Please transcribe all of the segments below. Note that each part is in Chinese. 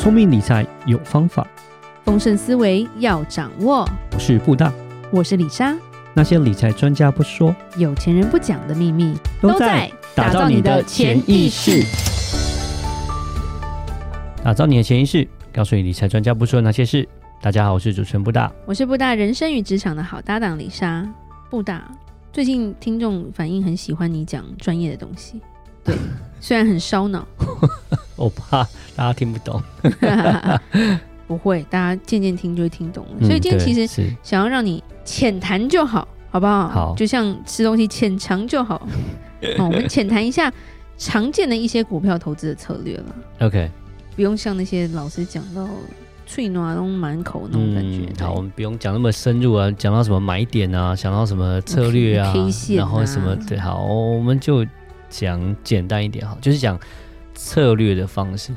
聪明理财有方法，丰盛思维要掌握。我是布大，我是李莎。那些理财专家不说，有钱人不讲的秘密，都在打造你的潜意识。打造你的潜意识，告诉你理财专家不说的那些事。大家好，我是主持人布大，我是布大人生与职场的好搭档李莎。布大，最近听众反映很喜欢你讲专业的东西，对，虽然很烧脑。我怕大家听不懂，不会，大家渐渐听就会听懂了。嗯、所以今天其实想要让你浅谈就好，好不好？好，就像吃东西浅尝就好。好，我们浅谈一下常见的一些股票投资的策略了。OK，不用像那些老师讲到脆暖都满口那种感觉、嗯。好，我们不用讲那么深入啊，讲到什么买点啊，讲到什么策略啊然后什么对，好，我们就讲简单一点哈，就是讲。策略的方式，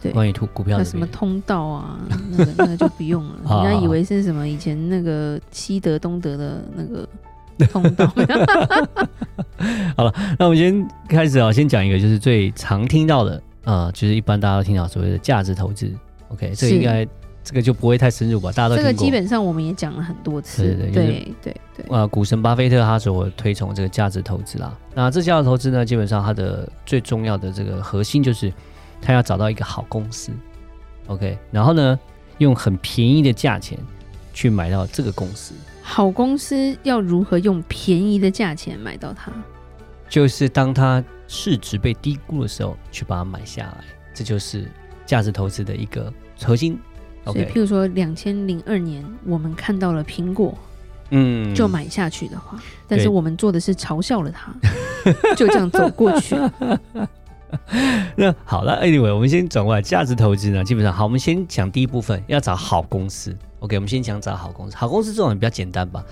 对，关于股股票的什么通道啊，那个那个就不用了。人家以为是什么以前那个西德东德的那个通道。好了，那我们先开始啊，先讲一个就是最常听到的啊、呃，就是一般大家都听到所谓的价值投资。OK，这应该。这个就不会太深入吧，大家都。这个基本上我们也讲了很多次，对对对对股神巴菲特他所推崇这个价值投资啦。那这价值投资呢，基本上它的最重要的这个核心就是，他要找到一个好公司，OK，然后呢，用很便宜的价钱去买到这个公司。好公司要如何用便宜的价钱买到它？就是当它市值被低估的时候，去把它买下来，这就是价值投资的一个核心。所以，譬如说，两千零二年我们看到了苹果，嗯，就买下去的话，但是我们做的是嘲笑了它，就这样走过去。那好了，Anyway，我们先转过来，价值投资呢，基本上好，我们先讲第一部分，要找好公司。OK，我们先讲找好公司。好公司这种比较简单吧，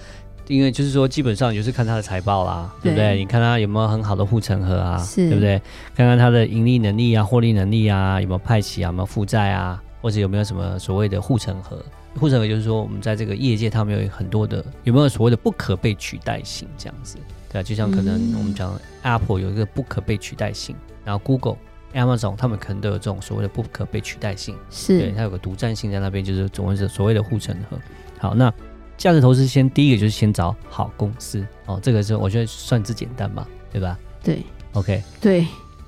因为就是说，基本上就是看它的财报啦，对不对？你看它有没有很好的护城河啊，对不对？看看它的盈利能力啊，获利能力啊，有没有派息啊，有没有负债啊？或者有没有什么所谓的护城河？护城河就是说，我们在这个业界，他们有很多的有没有所谓的不可被取代性这样子？对啊，就像可能我们讲 Apple 有一个不可被取代性，然后 Google、Amazon 他们可能都有这种所谓的不可被取代性，是对，它有个独占性在那边，就是总谓是所谓的护城河。好，那价值投资先第一个就是先找好公司哦，这个是我觉得算之简单吧，对吧？对，OK，对。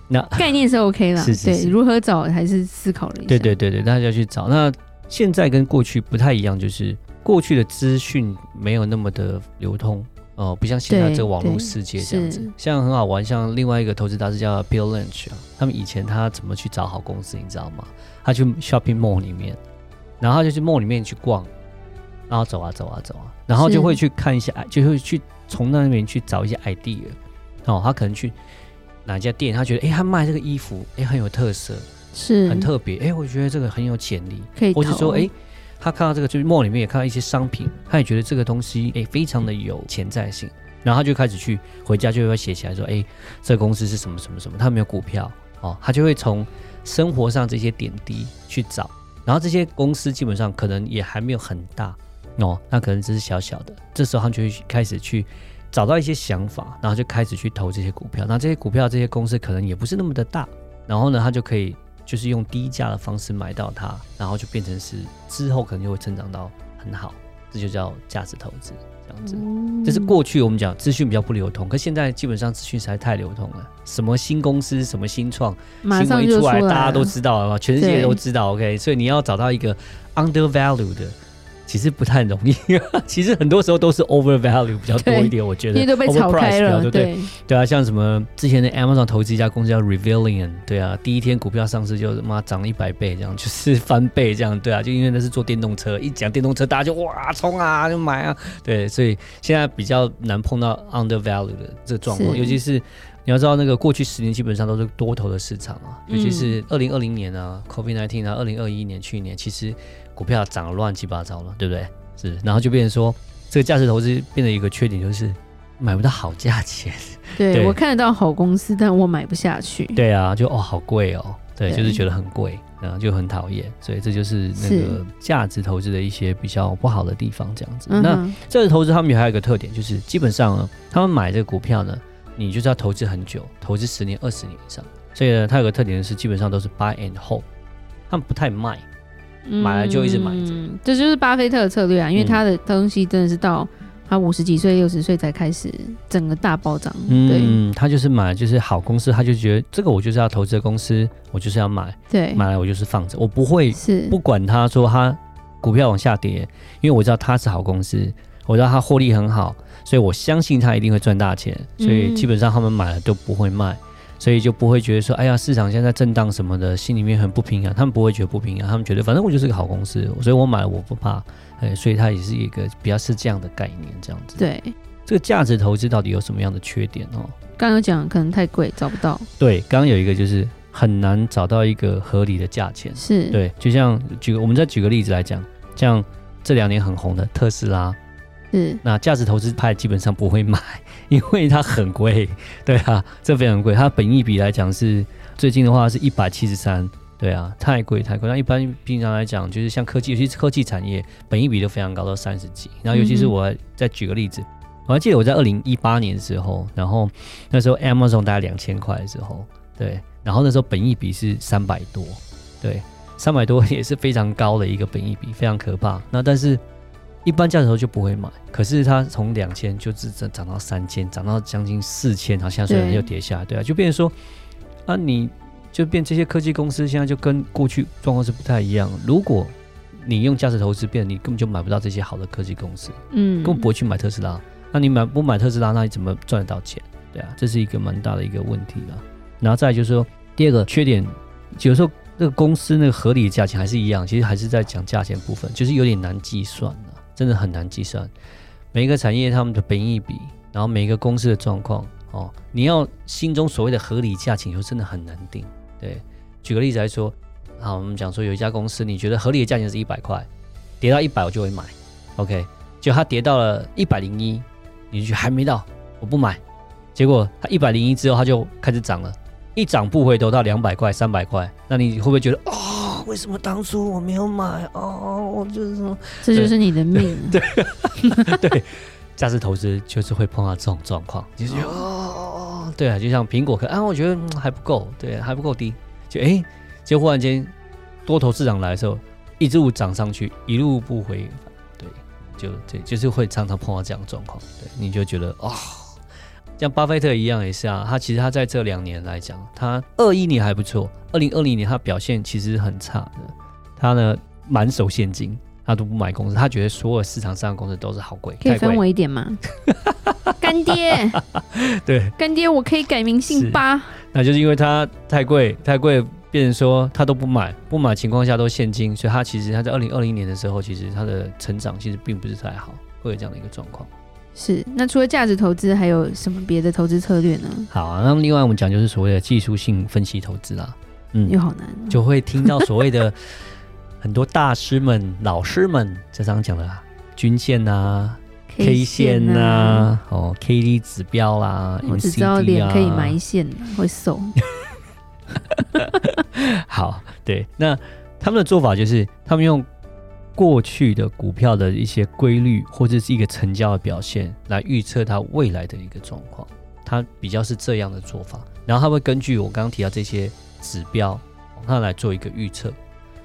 那 概念是 OK 了，是是是，对，如何找还是思考了一下。对对对对，大家要去找。那现在跟过去不太一样，就是过去的资讯没有那么的流通哦、呃，不像现在这个网络世界这样子。像很好玩，像另外一个投资大师叫 Bill Lynch 啊，他们以前他怎么去找好公司，你知道吗？他去 Shopping Mall 里面，然后他就去 Mall 里面去逛，然后走啊走啊走啊，然后就会去看一下，就会去从那里面去找一些 idea 哦，他可能去。哪家店，他觉得哎，他卖这个衣服哎很有特色，是很特别哎，我觉得这个很有潜力，可以。或者说哎，他看到这个就是 mall 里面也看到一些商品，他也觉得这个东西哎非常的有潜在性，然后他就开始去回家就会写起来说哎，这个公司是什么什么什么，他没有股票哦，他就会从生活上这些点滴去找，然后这些公司基本上可能也还没有很大哦，那可能只是小小的，这时候他就会开始去。找到一些想法，然后就开始去投这些股票。那这些股票、这些公司可能也不是那么的大，然后呢，他就可以就是用低价的方式买到它，然后就变成是之后可能就会成长到很好，这就叫价值投资这样子。嗯、这是过去我们讲资讯比较不流通，可现在基本上资讯实在太流通了。什么新公司、什么新创，新闻一出来，大家都知道了，全世界都知道。OK，所以你要找到一个 undervalued 的。其实不太容易，其实很多时候都是 overvalue 比较多一点，我觉得。因为都被炒开了，对不对？对啊，像什么之前的 Amazon 投资一家公司叫 Revillion，对啊，第一天股票上市就妈涨了一百倍，这样就是翻倍这样，对啊，就因为那是做电动车，一讲电动车大家就哇冲啊就买啊，对，所以现在比较难碰到 undervalue 的这个状况，尤其是你要知道那个过去十年基本上都是多头的市场啊，尤其是二零二零年啊，COVID nineteen 啊，二零二一年去年其实。股票涨了乱七八糟了，对不对？是，然后就变成说，这个价值投资变得一个缺点就是买不到好价钱。对，对我看得到好公司，但我买不下去。对啊，就哦好贵哦，对，对就是觉得很贵，然后就很讨厌。所以这就是那个价值投资的一些比较不好的地方，这样子。那价值投资他们还有一个特点，就是基本上，他们买这个股票呢，你就是要投资很久，投资十年、二十年以上。所以呢，它有个特点是基本上都是 buy and hold。他们不太卖，买了就一直买着。嗯，这就是巴菲特的策略啊，因为他的东西真的是到他五十几岁、六十岁才开始整个大暴涨。对，嗯，他就是买就是好公司，他就觉得这个我就是要投资的公司，我就是要买。对，买来我就是放着，我不会是不管他说他股票往下跌，因为我知道他是好公司，我知道他获利很好，所以我相信他一定会赚大钱，所以基本上他们买了都不会卖。所以就不会觉得说，哎呀，市场现在震荡什么的，心里面很不平衡。他们不会觉得不平衡，他们觉得反正我就是个好公司，所以我买了我不怕。哎，所以它也是一个比较是这样的概念，这样子。对，这个价值投资到底有什么样的缺点哦？刚刚有讲可能太贵，找不到。对，刚刚有一个就是很难找到一个合理的价钱。是对，就像举个，我们再举个例子来讲，像这两年很红的特斯拉。是，那价值投资派基本上不会买，因为它很贵。对啊，这非常贵。它本益比来讲是最近的话是一百七十三。对啊，太贵太贵。那一般平常来讲，就是像科技，尤其是科技产业，本益比都非常高，到三十几。然后尤其是我再举个例子，嗯、我还记得我在二零一八年的时候，然后那时候 Amazon 大概两千块的时候，对，然后那时候本益比是三百多，对，三百多也是非常高的一个本益比，非常可怕。那但是。一般价值投就不会买，可是它从两千就只涨涨到三千，涨到将近四千，好像虽然又跌下来，对啊，就变成说，啊，你就变这些科技公司现在就跟过去状况是不太一样。如果你用价值投资，变你根本就买不到这些好的科技公司，嗯，根本不会去买特斯拉。那你买不买特斯拉，那你怎么赚得到钱？对啊，这是一个蛮大的一个问题了。然后再来就是说，第二个缺点，有时候那个公司那个合理的价钱还是一样，其实还是在讲价钱部分，就是有点难计算了。真的很难计算，每一个产业他们的本益比，然后每一个公司的状况哦，你要心中所谓的合理价请求真的很难定。对，举个例子来说，好，我们讲说有一家公司，你觉得合理的价钱是一百块，跌到一百我就会买，OK，就它跌到了一百零一，你就还没到，我不买，结果它一百零一之后它就开始涨了，一涨不回头到两百块、三百块，那你会不会觉得哦？为什么当初我没有买？哦，我就是说，这就是你的命。对。对，价值投资就是会碰到这种状况，就是哦，对啊，就像苹果，可啊，我觉得还不够，对，还不够低，就哎，就忽然间多头市场来的时候，一路涨上去，一路不回，对，就对，就是会常常碰到这样的状况，对，你就觉得哦。像巴菲特一样也是啊，他其实他在这两年来讲，他二一年还不错，二零二零年他表现其实很差的。他呢满手现金，他都不买公司，他觉得所有市场上的公司都是好贵。可以分我一点吗？干爹，对，干爹，我可以改名姓巴。那就是因为他太贵，太贵，变成说他都不买，不买情况下都现金，所以他其实他在二零二零年的时候，其实他的成长其实并不是太好，会有这样的一个状况。是，那除了价值投资，还有什么别的投资策略呢？好啊，那么另外我们讲就是所谓的技术性分析投资啦，嗯，又好难，哦，就会听到所谓的 很多大师们、老师们这常讲的均线啊、K 线啊、啊哦、K D 指标啊，我只知道脸可以埋线，会瘦。好，对，那他们的做法就是他们用。过去的股票的一些规律，或者是一个成交的表现，来预测它未来的一个状况，它比较是这样的做法。然后它会根据我刚刚提到这些指标，它来做一个预测，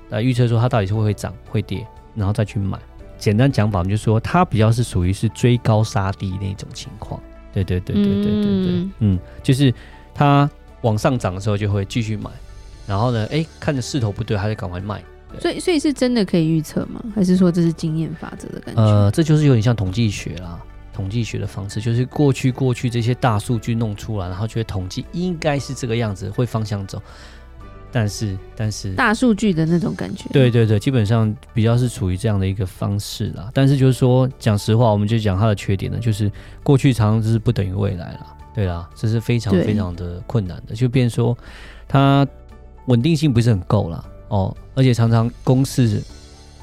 来预测说它到底是会会涨会跌，然后再去买。简单讲法，我们就说它比较是属于是追高杀低那种情况。对对对对对对对，嗯，嗯，就是它往上涨的时候就会继续买，然后呢，哎，看着势头不对，它就赶快卖。所以，所以是真的可以预测吗？还是说这是经验法则的感觉？呃，这就是有点像统计学啦，统计学的方式，就是过去过去这些大数据弄出来，然后觉得统计应该是这个样子，会方向走。但是，但是大数据的那种感觉，对对对，基本上比较是处于这样的一个方式啦。但是就是说，讲实话，我们就讲它的缺点呢，就是过去常常就是不等于未来啦。对啦，这是非常非常的困难的，就变说它稳定性不是很够啦。哦，而且常常公式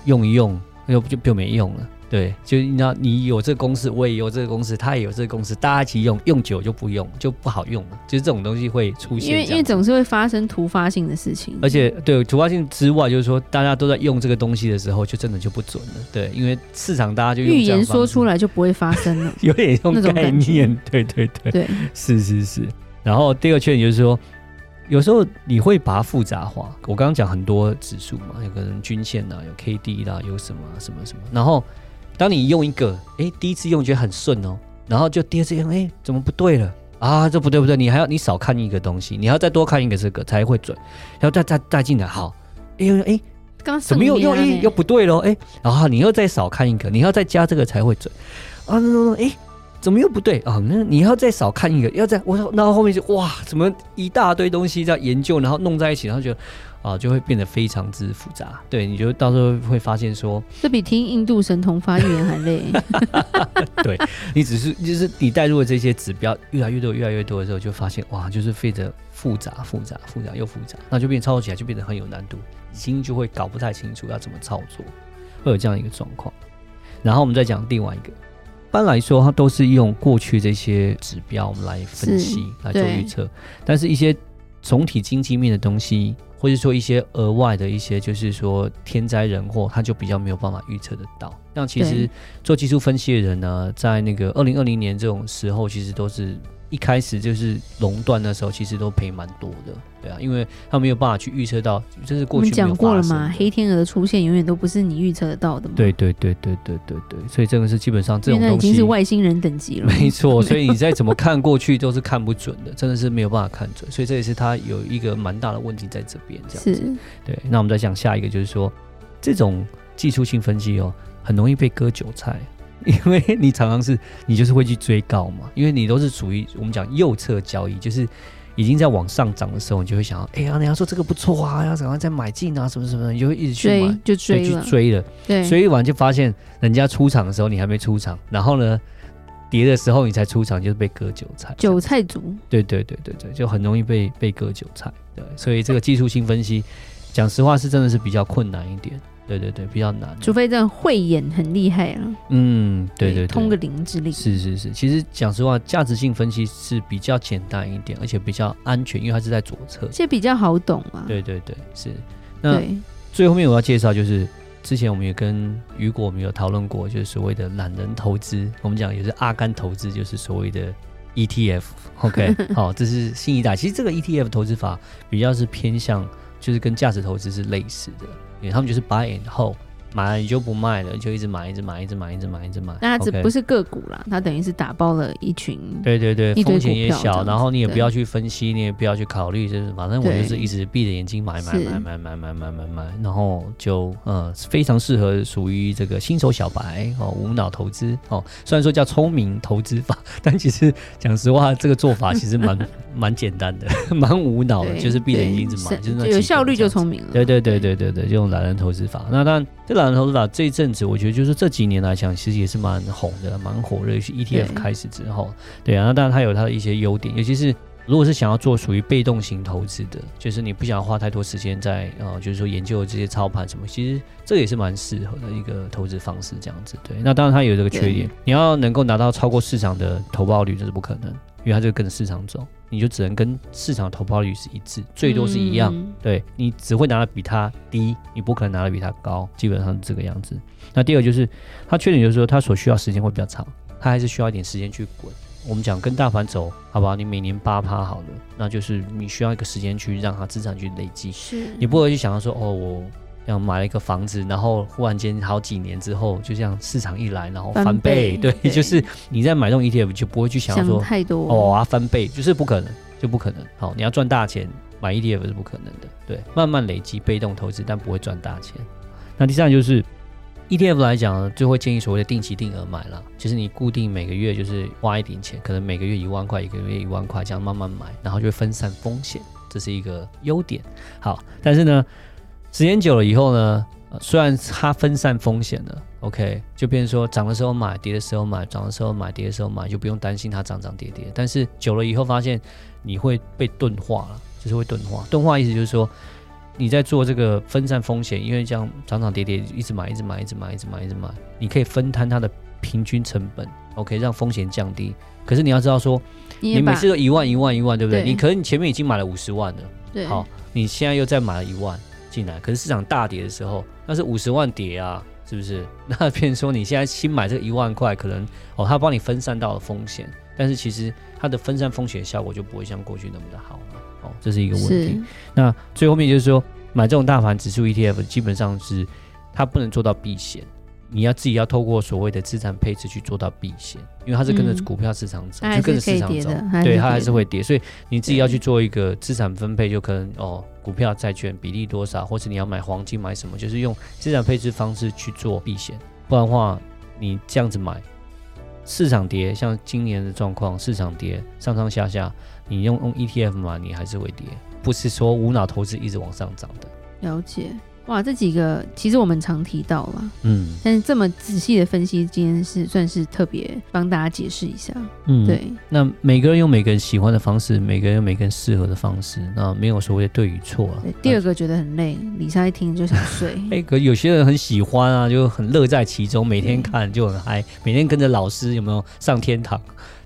用一用，又就就没用了。对，就你知道，你有这个公式，我也有这个公式，他也有这个公式，大家一起用，用久就不用，就不好用了。就是这种东西会出现，因为因为总是会发生突发性的事情。而且对突发性之外，就是说大家都在用这个东西的时候，就真的就不准了。对，因为市场大家就用 预言说出来就不会发生了，有点用概念。对对对，对，是是是。然后第二个缺点就是说。有时候你会把它复杂化。我刚刚讲很多指数嘛，有可能均线呐，有 K D 啦，有什么什么什么。然后当你用一个，哎，第一次用觉得很顺哦，然后就第二次用，哎，怎么不对了啊？这不对不对，你还要你少看一个东西，你还要再多看一个这个才会准，然后再再再进来，好，哎哎，刚怎么又又哎又不对了？哎，然后你又再少看一个，你要再加这个才会准啊？哎。怎么又不对啊？那你要再少看一个，要再我说，然后后面就哇，怎么一大堆东西在研究，然后弄在一起，然后就啊，就会变得非常之复杂。对，你就到时候会发现说，这比听印度神童发预言还累。对，你只是就是你带入了这些指标越来越多越来越多的时候，就发现哇，就是非常复杂复杂复杂又复杂，那就变操作起来就变得很有难度，已经就会搞不太清楚要怎么操作，会有这样一个状况。然后我们再讲另外一个。一般来说，它都是用过去这些指标我们来分析来做预测，但是一些总体经济面的东西，或者说一些额外的一些，就是说天灾人祸，它就比较没有办法预测得到。像其实做技术分析的人呢，在那个二零二零年这种时候，其实都是。一开始就是垄断的时候，其实都赔蛮多的，对啊，因为他没有办法去预测到，这是过去讲过了嘛，黑天鹅的出现永远都不是你预测得到的嘛。对对对对对对对，所以这个是基本上这种东西已经是外星人等级了。没错，所以你再怎么看过去都是看不准的，真的是没有办法看准，所以这也是它有一个蛮大的问题在这边。这样子，是对。那我们再讲下一个，就是说这种技术性分析哦，很容易被割韭菜。因为你常常是，你就是会去追高嘛，因为你都是属于我们讲右侧交易，就是已经在往上涨的时候，你就会想要，哎呀，人家说这个不错啊，要赶快再买进啊，什么什么的，你就会一直去买，就追去追了，对，追完就发现人家出场的时候你还没出场，然后呢，跌的时候你才出场，就是被割韭菜，韭菜族，对对对对对，就很容易被被割韭菜，对，所以这个技术性分析，讲实话是真的是比较困难一点。对对对，比较难，除非这样慧眼很厉害了。嗯，对对，对，通个灵之力。是是是，其实讲实话，价值性分析是比较简单一点，而且比较安全，因为它是在左侧，这比较好懂嘛。对对对，是。那最后面我要介绍就是，之前我们也跟雨果我们有讨论过，就是所谓的懒人投资，我们讲也是阿甘投资，就是所谓的 ETF。OK，好，这是新一代。其实这个 ETF 投资法比较是偏向，就是跟价值投资是类似的。因为他们就是 buy and hold，买了你就不卖了，就一直买，一直买，一直买，一直买，一直买。那这不是个股啦，它等于是打包了一群。对对对，风险也小，然后你也不要去分析，你也不要去考虑，就是反正我就是一直闭着眼睛买买买买买买买买买，然后就呃非常适合属于这个新手小白哦，无脑投资哦。虽然说叫聪明投资法，但其实讲实话，这个做法其实蛮。蛮简单的，蛮无脑的，就是闭着眼睛一就是有效率就聪明了。对对对对对对，就用懒人投资法。那当然。这懒人投资法这一阵子，我觉得就是这几年来讲，其实也是蛮红的，蛮火热。是 ETF 开始之后，对，对啊，那当然它有它的一些优点，尤其是如果是想要做属于被动型投资的，就是你不想要花太多时间在呃，就是说研究这些操盘什么，其实这也是蛮适合的一个投资方式，这样子。对，那当然它有这个缺点，你要能够拿到超过市场的投报率，这是不可能。因为它就跟着市场走，你就只能跟市场投报率是一致，最多是一样。嗯、对，你只会拿的比它低，你不可能拿的比它高，基本上是这个样子。那第二个就是它缺点，就是说它所需要时间会比较长，它还是需要一点时间去滚。我们讲跟大盘走，好不好？你每年八趴好了，那就是你需要一个时间去让它资产去累积。是，你不会去想到说，哦，我。像买了一个房子，然后忽然间好几年之后，就这样市场一来，然后翻倍，对，对，就是你在买这种 ETF 就不会去想说想太多哦啊翻倍，就是不可能，就不可能。好，你要赚大钱买 ETF 是不可能的，对，慢慢累积被动投资，但不会赚大钱。那第三就是 ETF 来讲呢，就会建议所谓的定期定额买了，就是你固定每个月就是花一点钱，可能每个月一万块，一个月一万块这样慢慢买，然后就会分散风险，这是一个优点。好，但是呢。时间久了以后呢，虽然它分散风险了，OK，就变成说涨的时候买，跌的时候买，涨的时候买，跌的时候买，就不用担心它涨涨跌跌。但是久了以后发现你会被钝化了，就是会钝化。钝化意思就是说你在做这个分散风险，因为这样涨涨跌跌一直买，一直买，一直买，一直买，一直买，你可以分摊它的平均成本，OK，让风险降低。可是你要知道说，你每次都一万一万一万，对不对？对，你可能你前面已经买了五十万了，对，好，你现在又再买了一万。进来，可是市场大跌的时候，那是五十万跌啊，是不是？那变成说你现在新买这个一万块，可能哦，他帮你分散到了风险，但是其实它的分散风险效果就不会像过去那么的好了。哦，这是一个问题。那最后面就是说，买这种大盘指数 ETF，基本上是它不能做到避险。你要自己要透过所谓的资产配置去做到避险，因为它是跟着股票市场走，嗯、就跟着市场走，对，它还是会跌，所以你自己要去做一个资产分配，就可能哦，股票、债券比例多少，或是你要买黄金买什么，就是用资产配置方式去做避险，不然的话，你这样子买，市场跌，像今年的状况，市场跌上上下下，你用用 ETF 买，你还是会跌，不是说无脑投资一直往上涨的。了解。哇，这几个其实我们常提到了，嗯，但是这么仔细的分析，今天是算是特别帮大家解释一下，嗯，对。那每个人有每个人喜欢的方式，每个人有每个人适合的方式，那没有所谓的对与错啊。第二个觉得很累，李莎一听就想睡。哎、欸，可有些人很喜欢啊，就很乐在其中，每天看就很嗨，每天跟着老师有没有上天堂？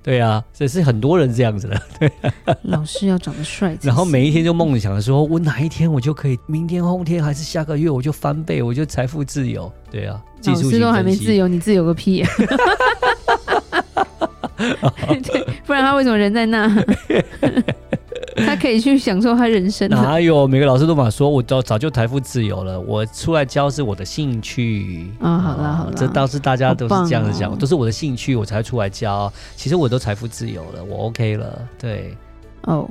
对啊，这是很多人这样子的。对，老师要长得帅，然后每一天就梦想的说，我哪一天我就可以，明天、后天还是下个月我就翻倍，我就财富自由。对啊，老师都还没自由，你自由个屁啊！对，不然他为什么人在那？他可以去享受他人生。哪有每个老师都嘛说，我早早就财富自由了。我出来教是我的兴趣啊、哦。好了好了，这倒是大家都是这样子讲，哦、都是我的兴趣，我才出来教。其实我都财富自由了，我 OK 了。对，哦，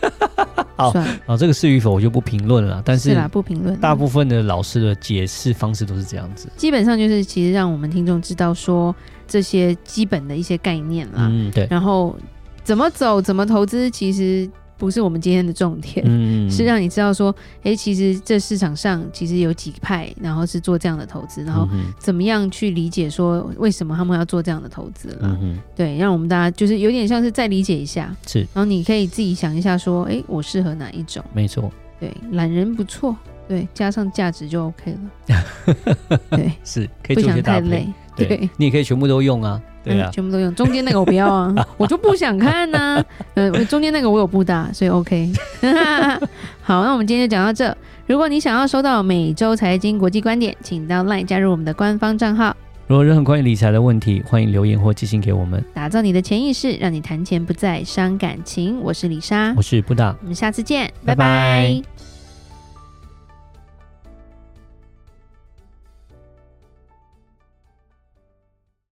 好啊，这个是与否我就不评论了。但是，是啦，不评论。大部分的老师的解释方式都是这样子，基本上就是其实让我们听众知道说这些基本的一些概念啦。嗯，对。然后怎么走，怎么投资，其实。不是我们今天的重点，嗯、是让你知道说，哎，其实这市场上其实有几派，然后是做这样的投资，然后怎么样去理解说为什么他们要做这样的投资了？嗯、对，让我们大家就是有点像是再理解一下，是，然后你可以自己想一下说，哎，我适合哪一种？没错，对，懒人不错，对，加上价值就 OK 了，对，是可以做些搭配，不想太累，对，对。你也可以全部都用啊。对啊、嗯，全部都用，中间那个我不要啊，我就不想看呐、啊。嗯，中间那个我有布大，所以 OK。好，那我们今天就讲到这。如果你想要收到每周财经国际观点，请到 LINE 加入我们的官方账号。如果任何关于理财的问题，欢迎留言或寄信给我们。打造你的潜意识，让你谈钱不再伤感情。我是李莎，我是布达，我们下次见，拜拜。拜拜。